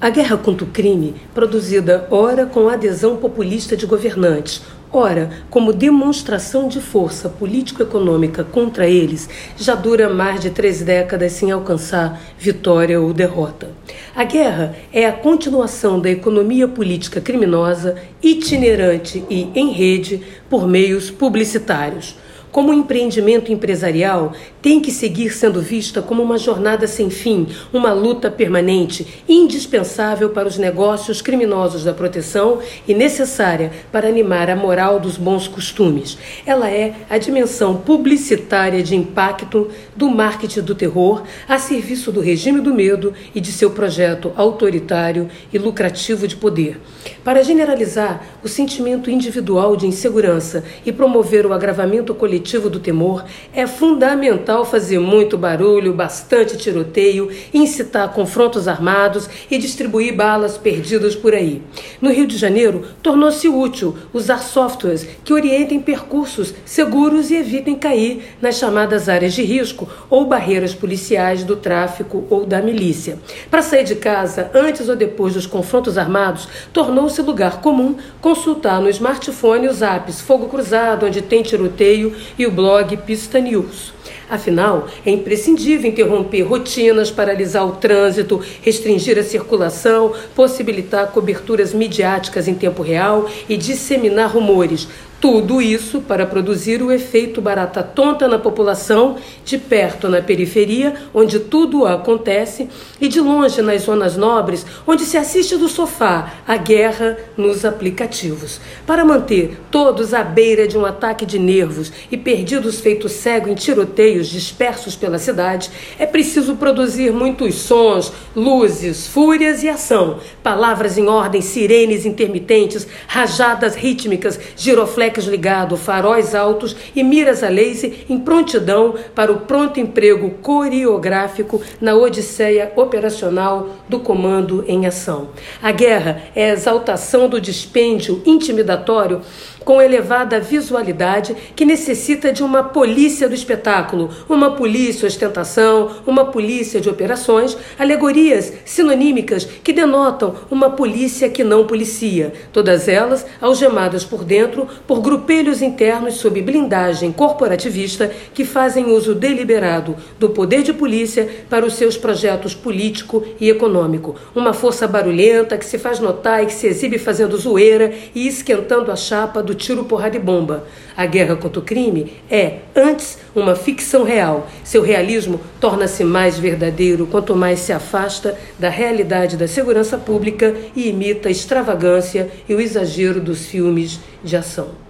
A guerra contra o crime, produzida ora com adesão populista de governantes, ora como demonstração de força político-econômica contra eles, já dura mais de três décadas sem alcançar vitória ou derrota. A guerra é a continuação da economia política criminosa, itinerante e em rede por meios publicitários como empreendimento empresarial, tem que seguir sendo vista como uma jornada sem fim, uma luta permanente, indispensável para os negócios criminosos da proteção e necessária para animar a moral dos bons costumes. Ela é a dimensão publicitária de impacto do marketing do terror a serviço do regime do medo e de seu projeto autoritário e lucrativo de poder. Para generalizar o sentimento individual de insegurança e promover o agravamento coletivo coletivo do temor, é fundamental fazer muito barulho, bastante tiroteio, incitar confrontos armados e distribuir balas perdidas por aí. No Rio de Janeiro, tornou-se útil usar softwares que orientem percursos seguros e evitem cair nas chamadas áreas de risco ou barreiras policiais do tráfico ou da milícia. Para sair de casa antes ou depois dos confrontos armados, tornou-se lugar comum consultar no smartphone os apps Fogo Cruzado, onde tem tiroteio, e o blog Pista News. Afinal, é imprescindível interromper rotinas, paralisar o trânsito, restringir a circulação, possibilitar coberturas midiáticas em tempo real e disseminar rumores, tudo isso para produzir o efeito barata tonta na população, de perto na periferia, onde tudo acontece, e de longe nas zonas nobres, onde se assiste do sofá a guerra nos aplicativos. Para manter todos à beira de um ataque de nervos e perdidos feitos cego em tiroteios dispersos pela cidade, é preciso produzir muitos sons, luzes, fúrias e ação, palavras em ordem, sirenes intermitentes, rajadas rítmicas, giroflexos Flex ligado, faróis altos e miras a laser em prontidão para o pronto emprego coreográfico na odisseia operacional do comando em ação. A guerra é a exaltação do dispêndio intimidatório com elevada visualidade que necessita de uma polícia do espetáculo, uma polícia ostentação, uma polícia de operações, alegorias sinonímicas que denotam uma polícia que não policia, todas elas algemadas por dentro grupelhos internos sob blindagem corporativista que fazem uso deliberado do poder de polícia para os seus projetos político e econômico. Uma força barulhenta que se faz notar e que se exibe fazendo zoeira e esquentando a chapa do tiro, porrada e bomba. A guerra contra o crime é, antes, uma ficção real. Seu realismo torna-se mais verdadeiro quanto mais se afasta da realidade da segurança pública e imita a extravagância e o exagero dos filmes de ação.